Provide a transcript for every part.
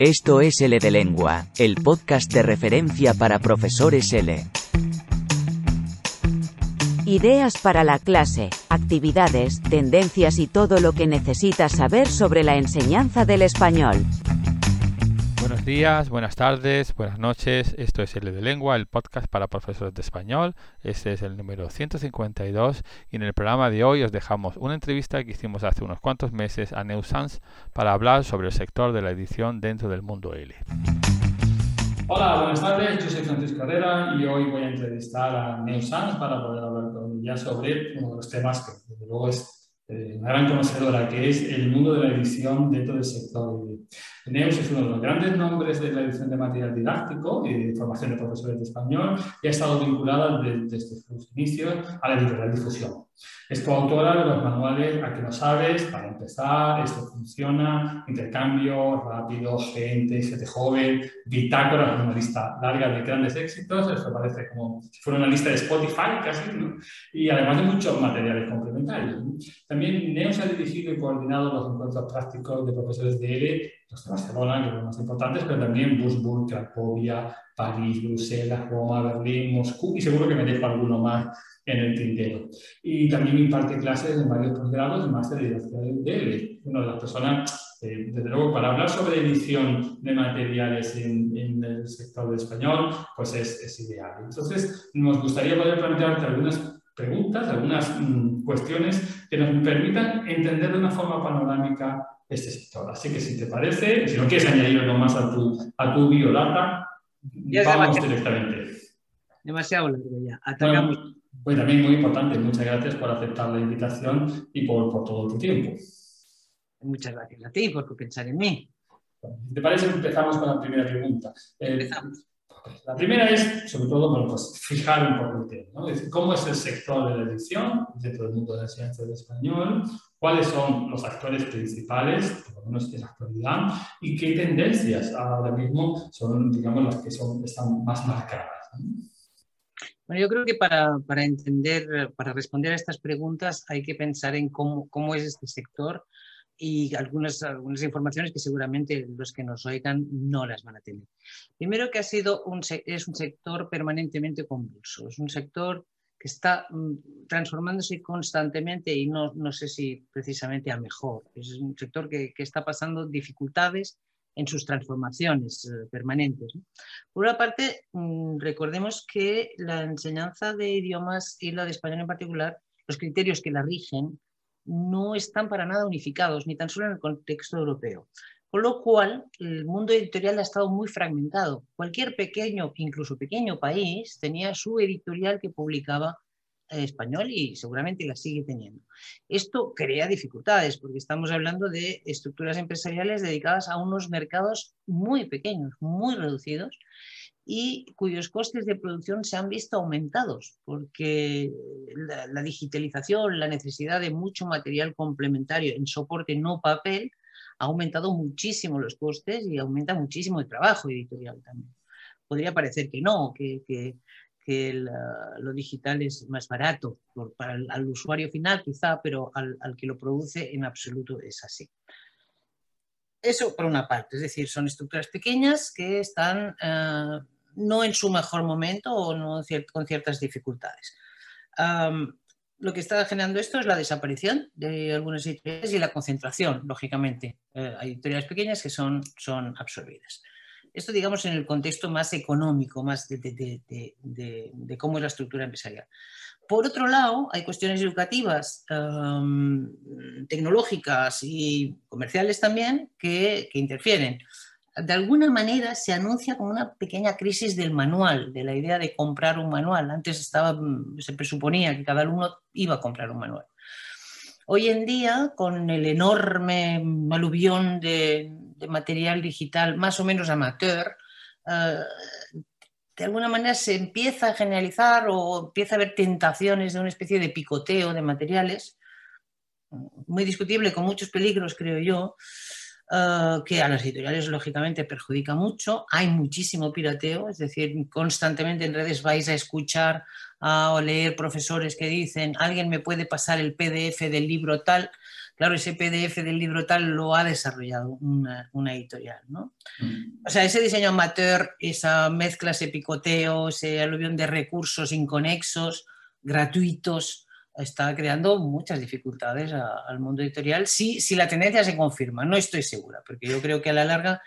Esto es L de Lengua, el podcast de referencia para profesores L. Ideas para la clase, actividades, tendencias y todo lo que necesitas saber sobre la enseñanza del español. Días, buenas tardes, buenas noches. Esto es L de Lengua, el podcast para profesores de español. Este es el número 152 y en el programa de hoy os dejamos una entrevista que hicimos hace unos cuantos meses a Neusans para hablar sobre el sector de la edición dentro del mundo L. Hola, buenas tardes. Yo soy Francisco Herrera y hoy voy a entrevistar a Neusans para poder hablar con ella sobre uno de los temas que desde luego es eh, una gran conocedora, que es el mundo de la edición dentro del sector. Neus es uno de los grandes nombres de la edición de material didáctico y de formación de profesores de español y ha estado vinculada desde sus inicios a la editorial difusión. Es coautora de los manuales A que no sabes, para empezar, esto funciona, intercambio, rápido, gente, gente joven, bitácora, una lista larga de grandes éxitos, esto parece como si fuera una lista de Spotify casi, ¿no? y además de muchos materiales complementarios. También Neus ha dirigido y coordinado los encuentros prácticos de profesores de L los de Barcelona, que son los más importantes, pero también Würzburg, Cracovia, París, Bruselas, Roma, Berlín, Moscú y seguro que me dejo alguno más en el tintero. Y también imparte clases en varios posgrados y máster de de. Una de las personas, eh, desde luego, para hablar sobre edición de materiales en, en el sector del español, pues es, es, ideal. Entonces, nos gustaría poder plantearte algunas preguntas, algunas mm, cuestiones que nos permitan entender de una forma panorámica este sector. Así que si te parece, si no quieres añadir algo más a tu, a tu biodata, vamos directamente. Demasiado largo ya. Atacamos. Bueno, pues también muy importante, muchas gracias por aceptar la invitación y por, por todo tu tiempo. Muchas gracias a ti por pensar en mí. Te parece, empezamos con la primera pregunta. Eh, Empezamos. la primera es, sobre todo, bueno, pues fijar un poco el tema. ¿no? Es ¿Cómo es el sector de la edición dentro del mundo de la ciencia del español? ¿Cuáles son los actores principales, por lo menos en la actualidad? ¿Y qué tendencias ahora mismo son, digamos, las que son, están más marcadas? ¿no? Bueno, yo creo que para, para, entender, para responder a estas preguntas hay que pensar en cómo, cómo es este sector y algunas, algunas informaciones que seguramente los que nos oigan no las van a tener. Primero que ha sido un, es un sector permanentemente convulso, es un sector que está mm, transformándose constantemente y no, no, sé si precisamente a mejor. Es un sector que, que está pasando dificultades en sus transformaciones eh, permanentes. Por una parte, mmm, recordemos que la enseñanza de idiomas y la de español en particular, los criterios que la rigen, no están para nada unificados, ni tan solo en el contexto europeo. Con lo cual, el mundo editorial ha estado muy fragmentado. Cualquier pequeño, incluso pequeño país, tenía su editorial que publicaba español y seguramente la sigue teniendo. Esto crea dificultades porque estamos hablando de estructuras empresariales dedicadas a unos mercados muy pequeños, muy reducidos y cuyos costes de producción se han visto aumentados porque la, digitalización, la necesidad de mucho material complementario en soporte no papel ha aumentado muchísimo los costes y aumenta muchísimo el trabajo editorial también. Podría parecer que no, que que el, lo digital es más barato por, para el al usuario final quizá, pero al, al, que lo produce en absoluto es así. Eso por una parte, es decir, son estructuras pequeñas que están uh, no en su mejor momento o no cier con ciertas dificultades. Um, lo que está generando esto es la desaparición de algunas editoriales y la concentración, lógicamente. Eh, hay editoriales pequeñas que son, son absorbidas. Esto, digamos, en el contexto más económico, más de, de, de, de, cómo es la estructura empresarial. Por otro lado, hay cuestiones educativas, um, tecnológicas y comerciales también que, que, interfieren. De alguna manera se anuncia como una pequeña crisis del manual, de la idea de comprar un manual. Antes estaba, se presuponía que cada alumno iba a comprar un manual. Hoy en día, con el enorme aluvión de, de material digital más o menos amateur, uh, de alguna manera se empieza a generalizar o empieza a haber tentaciones de una especie de picoteo de materiales, muy discutible, con muchos peligros, creo yo, uh, que a las editoriales lógicamente perjudica mucho. Hay muchísimo pirateo, es decir, constantemente en redes vais a escuchar uh, o leer profesores que dicen, alguien me puede pasar el PDF del libro tal, claro, ese PDF del libro tal lo ha desarrollado una, editorial. ¿no? Mm. O sea, ese diseño amateur, esa mezcla, ese picoteo, ese aluvión de recursos inconexos, gratuitos, está creando muchas dificultades al mundo editorial. Sí, si la tendencia se confirma, no estoy segura, porque yo creo que a la larga,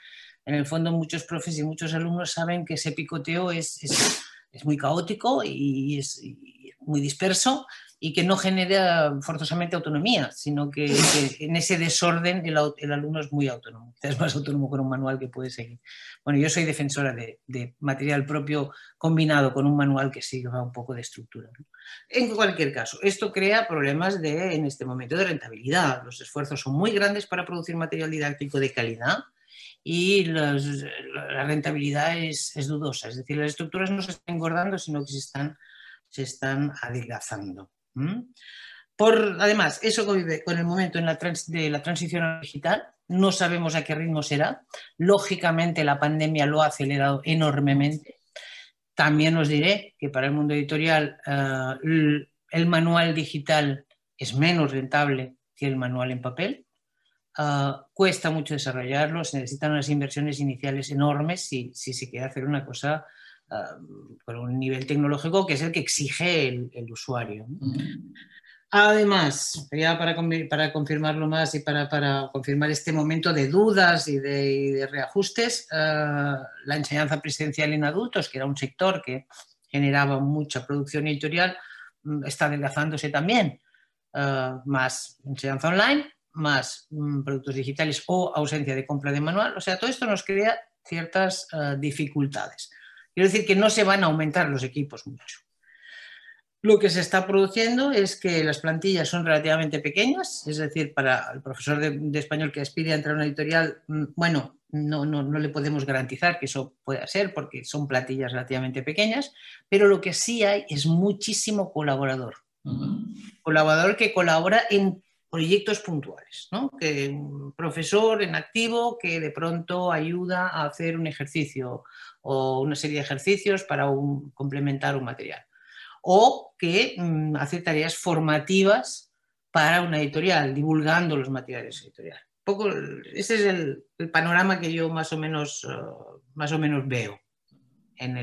en el fondo, muchos profes y muchos alumnos saben que ese picoteo es, es, muy caótico y es muy disperso y que no genera forzosamente autonomía, sino que, en ese desorden el, alumno es muy autónomo, es más autónomo con un manual que puede seguir. Bueno, yo soy defensora de, material propio combinado con un manual que sirva un poco de estructura. En cualquier caso, esto crea problemas de, en este momento de rentabilidad. Los esfuerzos son muy grandes para producir material didáctico de calidad y la rentabilidad es, dudosa. Es decir, las estructuras no se están engordando, sino que se están adelgazando. Por, además, eso convive con el momento en la de la transición digital, no sabemos a qué ritmo será. Lógicamente la pandemia lo ha acelerado enormemente. También os diré que para el mundo editorial eh, el manual digital es menos rentable que el manual en papel. Eh, cuesta mucho desarrollarlo, se necesitan unas inversiones iniciales enormes si, si se quiere hacer una cosa por un nivel tecnológico que es el que exige el, usuario. Además, ya para, para, confirmarlo más y para, para, confirmar este momento de dudas y de, reajustes, eh, la enseñanza presencial en adultos, que era un sector que generaba mucha producción editorial, mm, está adelgazándose también. Eh, más enseñanza online, más mm, productos digitales o ausencia de compra de manual. O sea, todo esto nos crea ciertas eh, dificultades. Quiero decir que no se van a aumentar los equipos mucho. Lo que se está produciendo es que las plantillas son relativamente pequeñas, es decir, para el profesor de, español que aspire a entrar a una editorial, mm, bueno, no, no, no, le podemos garantizar que eso pueda ser porque son plantillas relativamente pequeñas, pero lo que sí hay es muchísimo colaborador. Colaborador que colabora en proyectos puntuales, ¿no? que un profesor en activo que de pronto ayuda a hacer un ejercicio o una serie de ejercicios para complementar un material. O que mm, hace tareas formativas para una editorial, divulgando los materiales editoriales. Poco, ese es el, panorama que yo más o menos, uh, más o menos veo en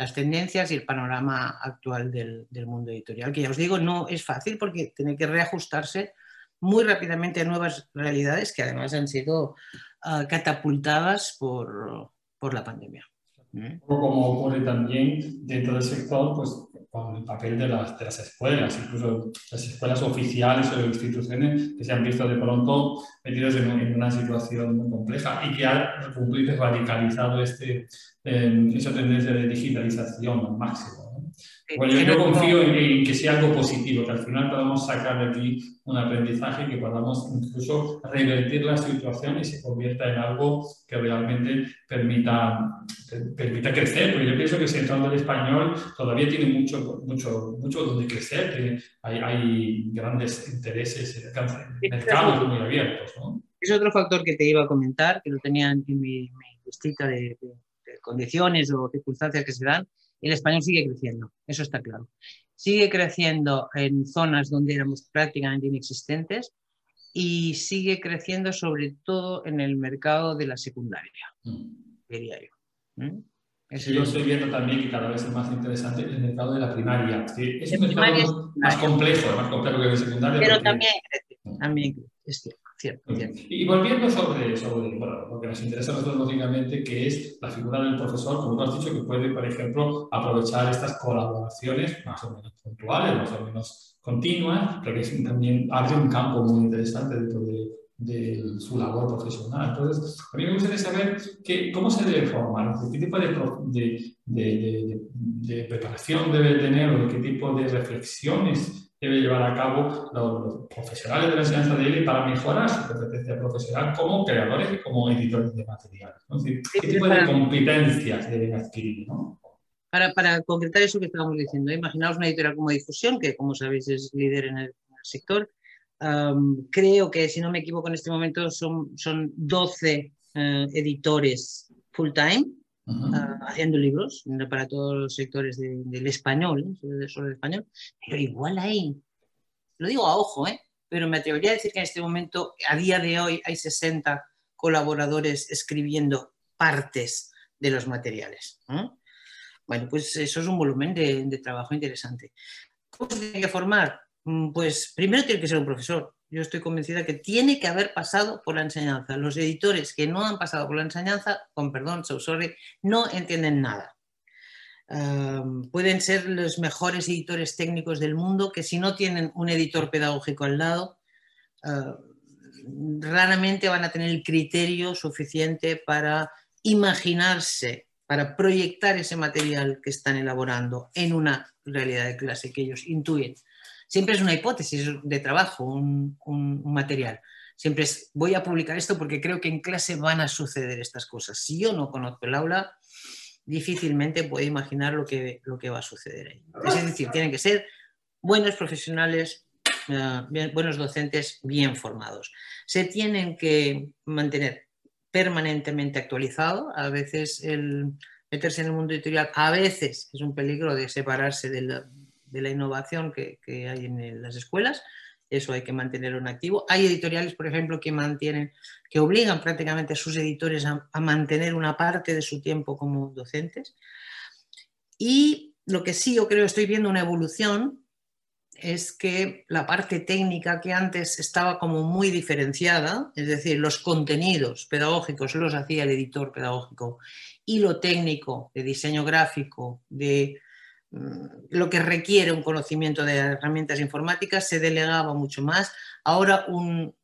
las tendencias y el panorama actual del, mundo editorial, que ya os digo, no es fácil porque tiene que reajustarse muy rápidamente a nuevas realidades que además han sido uh, catapultadas por, por la pandemia. Como ocurre también dentro del sector, pues con el papel de las, de las escuelas, incluso las escuelas oficiales o instituciones que se han visto de pronto metidas en, una situación muy compleja y que ha, radicalizado este, eh, esa tendencia de digitalización al máximo. Bueno, yo, confío en, que sea algo positivo, que al final podamos sacar de aquí un aprendizaje que podamos incluso revertir la situación y se convierta en algo que realmente permita, permita crecer. Porque yo pienso que el sector del español todavía tiene mucho, mucho, mucho donde crecer, que hay, hay grandes intereses, mercados muy abiertos. ¿no? Es otro factor que te iba a comentar, que lo tenía en mi, listita de condiciones o circunstancias que se dan el español sigue creciendo, eso está claro. Sigue creciendo en zonas donde éramos prácticamente inexistentes y sigue creciendo sobre todo en el mercado de la secundaria, mm. diría yo. ¿Mm? yo estoy viendo también que cada vez es más interesante el mercado de la primaria. Es un mercado más complejo, más complejo que el secundario. Pero también crece, también crece, es cierto. Y volviendo sobre, sobre bueno, lo que nos interesa a nosotros lógicamente, que es la figura del profesor, como tú has dicho, que puede, por ejemplo, aprovechar estas colaboraciones más o menos puntuales, más o menos continuas, pero que también abre un campo muy interesante dentro de, de su labor profesional. Entonces, a mí me gustaría saber que, cómo se debe formar, qué tipo de, de, de preparación debe tener o qué tipo de reflexiones debe llevar a cabo los, profesionales de la enseñanza de él para mejorar su competencia profesional como creadores y como editores de materiales. ¿Qué tipo de competencias deben adquirir? Para, para, concretar eso que estábamos diciendo, imaginaos una editorial como Difusión, que como sabéis es líder en el, sector. creo que, si no me equivoco, en este momento son, son 12 eh, editores full time Ah, haciendo libros para todos los sectores del español, ¿eh? sobre el español, pero igual hay, lo digo a ojo, ¿eh? pero me atrevería a decir que en este momento, a día de hoy, hay 60 colaboradores escribiendo partes de los materiales. Bueno, pues eso es un volumen de, de trabajo interesante. ¿Cómo se tiene que formar? Mm, pues primero tiene que ser un profesor. Yo estoy convencida que tiene que haber pasado por la enseñanza. Los editores que no han pasado por la enseñanza, con perdón, so sorry, no entienden nada. pueden ser los mejores editores técnicos del mundo que si no tienen un editor pedagógico al lado, raramente van a tener el criterio suficiente para imaginarse, para proyectar ese material que están elaborando en una realidad de clase que ellos intuyen siempre es una hipótesis de trabajo, un, material. Siempre es, voy a publicar esto porque creo que en clase van a suceder estas cosas. Si yo no conozco el aula, difícilmente puedo imaginar lo que, lo que va a suceder ahí. Es decir, tienen que ser buenos profesionales, eh, buenos docentes bien formados. Se tienen que mantener permanentemente actualizado. A veces el meterse en el mundo editorial, a veces es un peligro de separarse del, de la innovación que, hay en las escuelas, eso hay que mantenerlo en activo. Hay editoriales, por ejemplo, que mantienen, que obligan prácticamente a sus editores a, mantener una parte de su tiempo como docentes. Y lo que sí yo creo estoy viendo una evolución es que la parte técnica que antes estaba como muy diferenciada, es decir, los contenidos pedagógicos los hacía el editor pedagógico y lo técnico de diseño gráfico, de lo que requiere un conocimiento de herramientas informáticas se delegaba mucho más. Ahora un,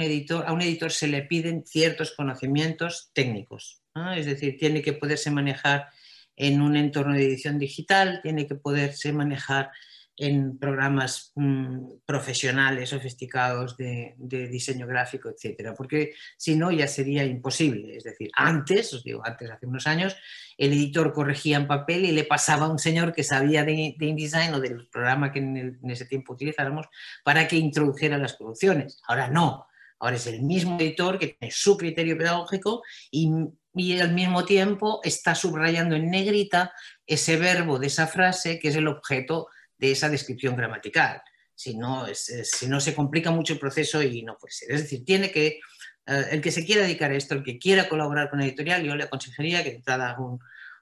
editor, a un editor se le piden ciertos conocimientos técnicos, es decir, tiene que poderse manejar en un entorno de edición digital, tiene que poderse manejar en programas mm, profesionales, sofisticados de, diseño gráfico, etcétera, porque si no ya sería imposible. Es decir, antes, os digo, antes, hace unos años, el editor corregía en papel y le pasaba a un señor que sabía de, InDesign o del programa que en, ese tiempo utilizáramos para que introdujera las producciones. Ahora no, ahora es el mismo editor que tiene su criterio pedagógico y, y al mismo tiempo está subrayando en negrita ese verbo de esa frase que es el objeto de esa descripción gramatical. Si no, si no se complica mucho el proceso y no puede ser. Es decir, tiene que, eh, el que se quiera dedicar a esto, el que quiera colaborar con la editorial, yo le aconsejaría que entrara un,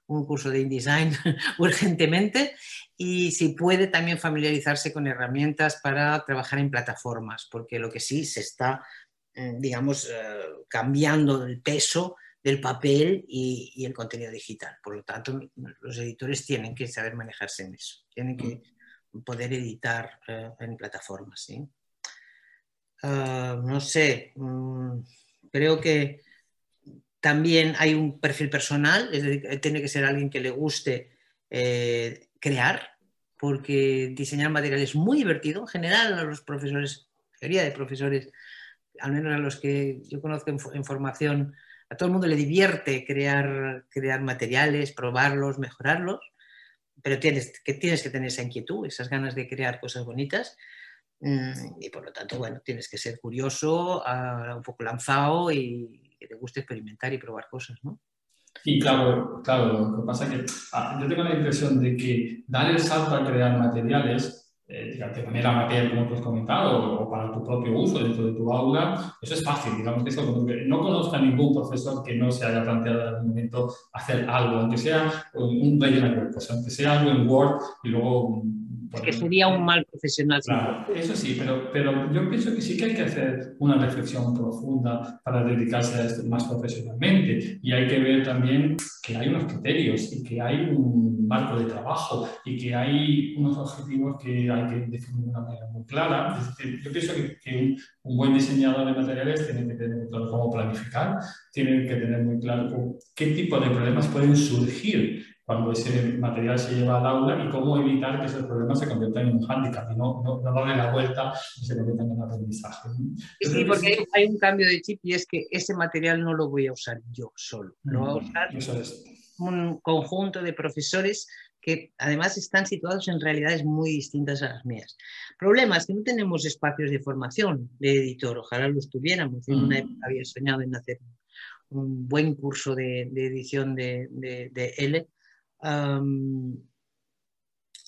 un curso de InDesign urgentemente y si puede también familiarizarse con herramientas para trabajar en plataformas, porque lo que sí se está, eh, digamos, eh, cambiando el peso del papel y, y, el contenido digital. Por lo tanto, los editores tienen que saber manejarse en eso, tienen que mm poder editar eh, en plataformas. ¿sí? Ah, no sé, mm, creo que también hay un perfil personal, es decir, tiene que ser alguien que le guste eh, crear, porque diseñar material es muy divertido. En general, a los profesores, la mayoría de profesores, al menos a los que yo conozco en, formación, a todo el mundo le divierte crear, crear materiales, probarlos, mejorarlos pero tienes que, tienes que tener esa inquietud, esas ganas de crear cosas bonitas mm, y por lo tanto, bueno, tienes que ser curioso, ah, un poco lanzado y que te guste experimentar y probar cosas, ¿no? Sí, claro, claro, lo que pasa es que ah, yo tengo la impresión de que dar el salto a crear materiales eh, de manera material, como tú has comentado, o, para tu propio uso dentro de tu aula, eso es fácil. Digamos que, eso, no conozco a ningún profesor que no se haya planteado en algún momento hacer algo, aunque sea un relleno de aunque sea algo en Word y luego que sería un mal profesional. Claro, eso sí, pero, pero yo pienso que sí que hay que hacer una reflexión profunda para dedicarse a esto más profesionalmente. Y hay que ver también que hay unos criterios y que hay un marco de trabajo y que hay unos objetivos que hay que definir de una manera muy clara. Es decir, yo pienso que, un buen diseñador de materiales tiene que tener claro cómo planificar, tiene que tener muy claro qué tipo de problemas pueden surgir cuando ese material se lleva al aula y cómo evitar que esos problemas se conviertan en un hándicap y no, no, darle la vuelta y se conviertan en un aprendizaje. Sí, porque hay un cambio de chip y es que ese material no lo voy a usar yo solo, lo va a mm, usar un conjunto de profesores que además están situados en realidades muy distintas a las mías. Problemas que no tenemos espacios de formación de editor, ojalá los tuviéramos. En una mm. época había soñado en hacer un buen curso de, edición de, de, de L,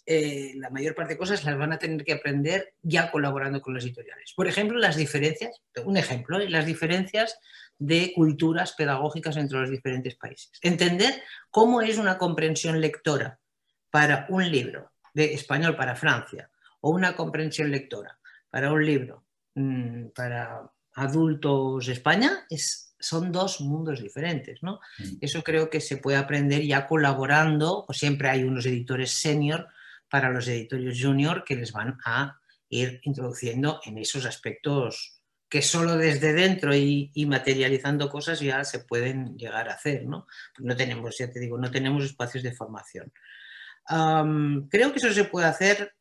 eh, la mayor parte de cosas las van a tener que aprender ya colaborando con las editoriales. Por ejemplo, las diferencias, un ejemplo, ¿eh? las diferencias de culturas pedagógicas entre los diferentes países. Entender cómo es una comprensión lectora para un libro de español para Francia o una comprensión lectora para un libro mmm, para adultos de España es, son dos mundos diferentes. ¿no? Mm. Eso creo que se puede aprender ya colaborando, o siempre hay unos editores senior para los editores junior que les van a ir introduciendo en esos aspectos que solo desde dentro y, y, materializando cosas ya se pueden llegar a hacer, ¿no? No tenemos, ya te digo, no tenemos espacios de formación. Creo que eso se puede hacer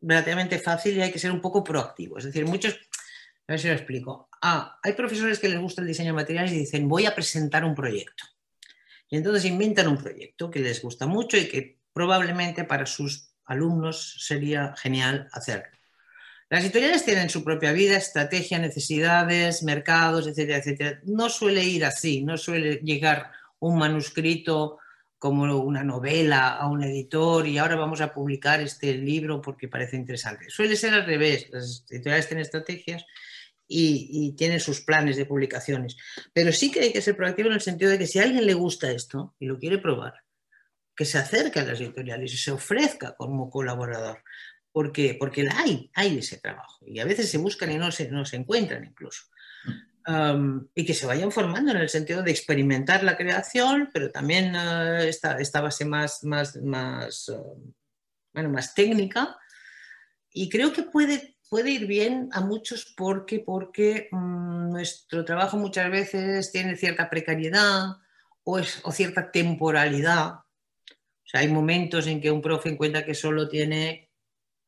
relativamente fácil y hay que ser un poco proactivo. Es decir, muchos, a ver si lo explico. Ah, hay profesores que les gusta el diseño de materiales y dicen, voy a presentar un proyecto. Y entonces inventan un proyecto que les gusta mucho y que probablemente para sus alumnos sería genial hacerlo. Las editoriales tienen su propia vida, estrategia, necesidades, mercados, etcétera, etcétera. No suele ir así, no suele llegar un manuscrito como una novela a un editor y ahora vamos a publicar este libro porque parece interesante. Suele ser al revés, las editoriales tienen estrategias y, y, tienen sus planes de publicaciones, pero sí que hay que ser proactivo en el sentido de que si a alguien le gusta esto y lo quiere probar, que se acerque a las editoriales y se ofrezca como colaborador. ¿Por qué? Porque hay, hay ese trabajo y a veces se buscan y no se, no se encuentran incluso. Um, y que se vayan formando en el sentido de experimentar la creación, pero también uh, esta, esta, base más, más, más, uh, bueno, más técnica. Y creo que puede, puede ir bien a muchos porque, porque um, nuestro trabajo muchas veces tiene cierta precariedad o, es, o cierta temporalidad. O sea, hay momentos en que un profe encuentra que solo tiene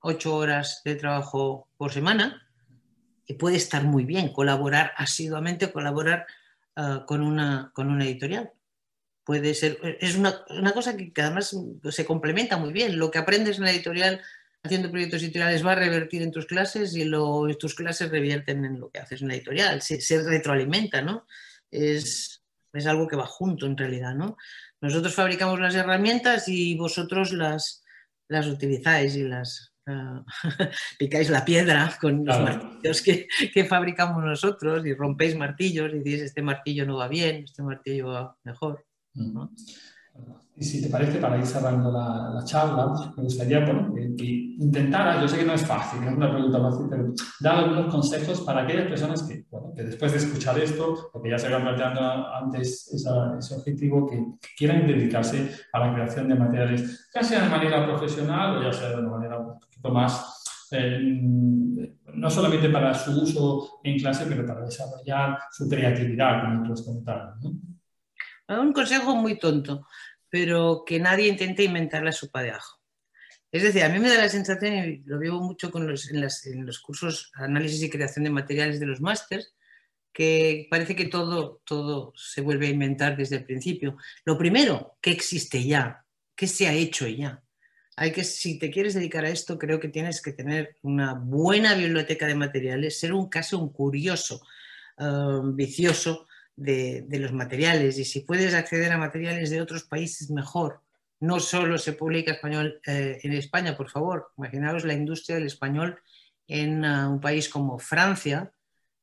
ocho horas de trabajo por semana y puede estar muy bien colaborar asiduamente, colaborar uh, con, una, con una editorial. Puede ser, es una, una, cosa que además se complementa muy bien. Lo que aprendes en la editorial haciendo proyectos editoriales va a revertir en tus clases y lo, tus clases revierten en lo que haces en la editorial. Se, se retroalimenta, ¿no? Es, es algo que va junto en realidad, ¿no? Nosotros fabricamos las herramientas y vosotros las, las utilizáis y las, Uh, picáis la piedra con los claro. martillos que, que, fabricamos nosotros y rompéis martillos y dices este martillo no va bien, este martillo va mejor. ¿no? Y si te parece, para ir cerrando la, la charla, me gustaría bueno, que, que, intentaras, yo sé que no es fácil, es una pregunta fácil, pero dar algunos consejos para aquellas personas que, bueno, que después de escuchar esto, porque ya se habían planteando antes esa, ese objetivo, que, quieran dedicarse a la creación de materiales, ya sea de manera profesional o ya sea de manera un poquito más eh, no solamente para su uso en clase, pero para desarrollar su creatividad, como tú has. ¿no? Un consejo muy tonto pero que nadie intente inventar la sopa de ajo. Es decir, a mí me da la sensación, y lo vivo mucho con los, en, los cursos análisis y creación de materiales de los másters, que parece que todo, todo se vuelve a inventar desde el principio. Lo primero, ¿qué existe ya? ¿Qué se ha hecho ya? Hay que, si te quieres dedicar a esto, creo que tienes que tener una buena biblioteca de materiales, ser un caso un curioso, uh, vicioso, de, de, los materiales y si puedes acceder a materiales de otros países mejor. No solo se publica español eh, en España, por favor. Imaginaos la industria del español en uh, un país como Francia,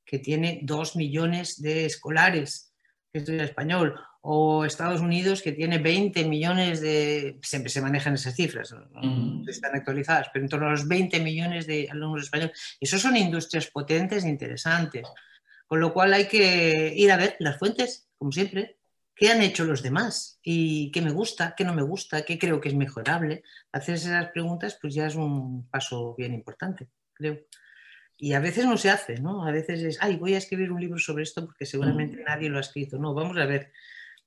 que tiene dos millones de escolares que estudian español, o Estados Unidos, que tiene 20 millones de... Siempre se manejan esas cifras, no, mm. están actualizadas, pero en torno a los 20 millones de alumnos españoles. Esos son industrias potentes e interesantes. Con lo cual hay que ir a ver las fuentes, como siempre, qué han hecho los demás y qué me gusta, qué no me gusta, qué creo que es mejorable. Hacer esas preguntas pues ya es un paso bien importante, creo. Y a veces no se hace, ¿no? A veces es, ay, voy a escribir un libro sobre esto porque seguramente nadie lo ha escrito. No, vamos a ver,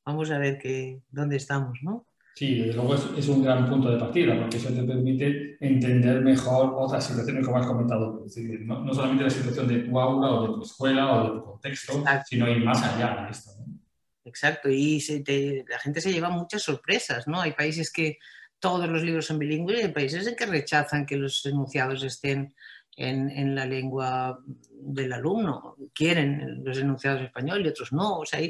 vamos a ver que, dónde estamos, ¿no? Sí, desde luego es, es, un gran punto de partida, porque eso te permite entender mejor otras situaciones, como has comentado. Es decir, no, no, solamente la situación de tu aula o de tu escuela o de tu contexto, Exacto. sino ir más allá de esto. ¿no? Exacto, y se te, la gente se lleva muchas sorpresas, ¿no? Hay países que todos los libros son bilingües y hay países en que rechazan que los enunciados estén en, en, la lengua del alumno, quieren los enunciados español y otros no. O sea,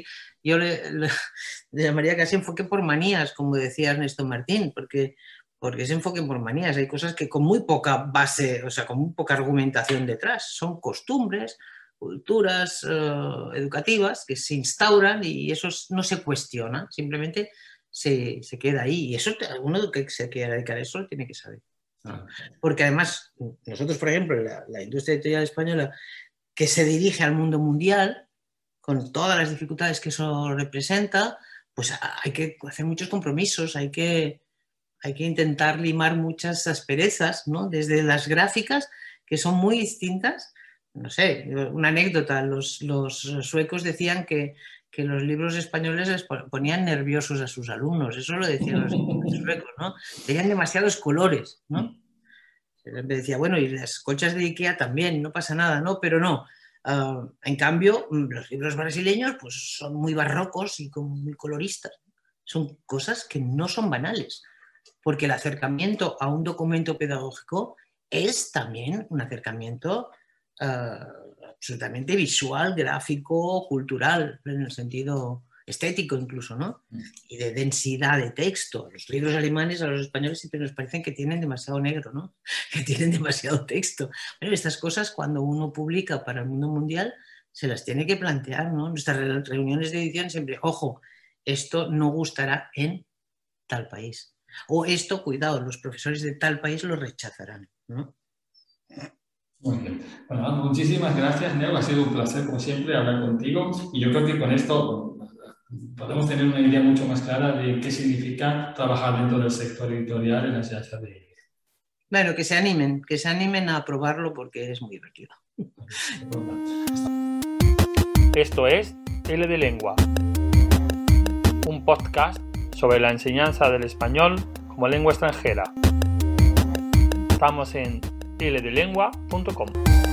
yo le, le, le llamaría casi enfoque por manías, como decía Ernesto Martín, porque porque es enfoque por manías. Hay cosas que con muy poca base, o sea, con muy poca argumentación detrás, son costumbres, culturas eh, educativas que se instauran y eso no se cuestiona, simplemente se, queda ahí. Y eso uno que se quiera dedicar a eso lo tiene que saber. Porque además, nosotros, por ejemplo, la, la industria editorial española, que se dirige al mundo mundial, con todas las dificultades que eso representa, pues hay que hacer muchos compromisos, hay que, hay que intentar limar muchas asperezas, ¿no? Desde las gráficas, que son muy distintas. No sé, una anécdota, los, los suecos decían que, que, los libros españoles les ponían nerviosos a sus alumnos, eso lo decían los suecos, ¿no? Tenían demasiados colores, ¿no? Se decía, bueno, y las colchas de Ikea también, no pasa nada, ¿no? Pero no, Ah, en cambio, mm, los libros brasileños pues, son muy barrocos y muy coloristas. Son cosas que no son banales, porque el acercamiento a un documento pedagógico es también un acercamiento ah, absolutamente visual, gráfico, cultural, en el sentido estético incluso, ¿no? Mm. Y de densidad de texto. Los libros alemanes a los españoles siempre nos parecen que tienen demasiado negro, ¿no? Que tienen demasiado texto. Bueno, estas cosas cuando uno publica para el mundo mundial se las tiene que plantear, ¿no? Nuestras reuniones de edición siempre, ojo, esto no gustará en tal país. O esto, cuidado, los profesores de tal país lo rechazarán, ¿no? Muy bien. Bueno, muchísimas gracias, Neo. Ha sido un placer, como siempre, hablar contigo. Y yo creo que con esto podemos tener una idea mucho más clara de qué significa trabajar dentro del sector editorial en la enseñanza de... Bueno, que se animen, que se animen a probarlo porque es muy divertido. Esto es L de Lengua, un podcast sobre la enseñanza del español como lengua extranjera. Estamos en ldelengua.com.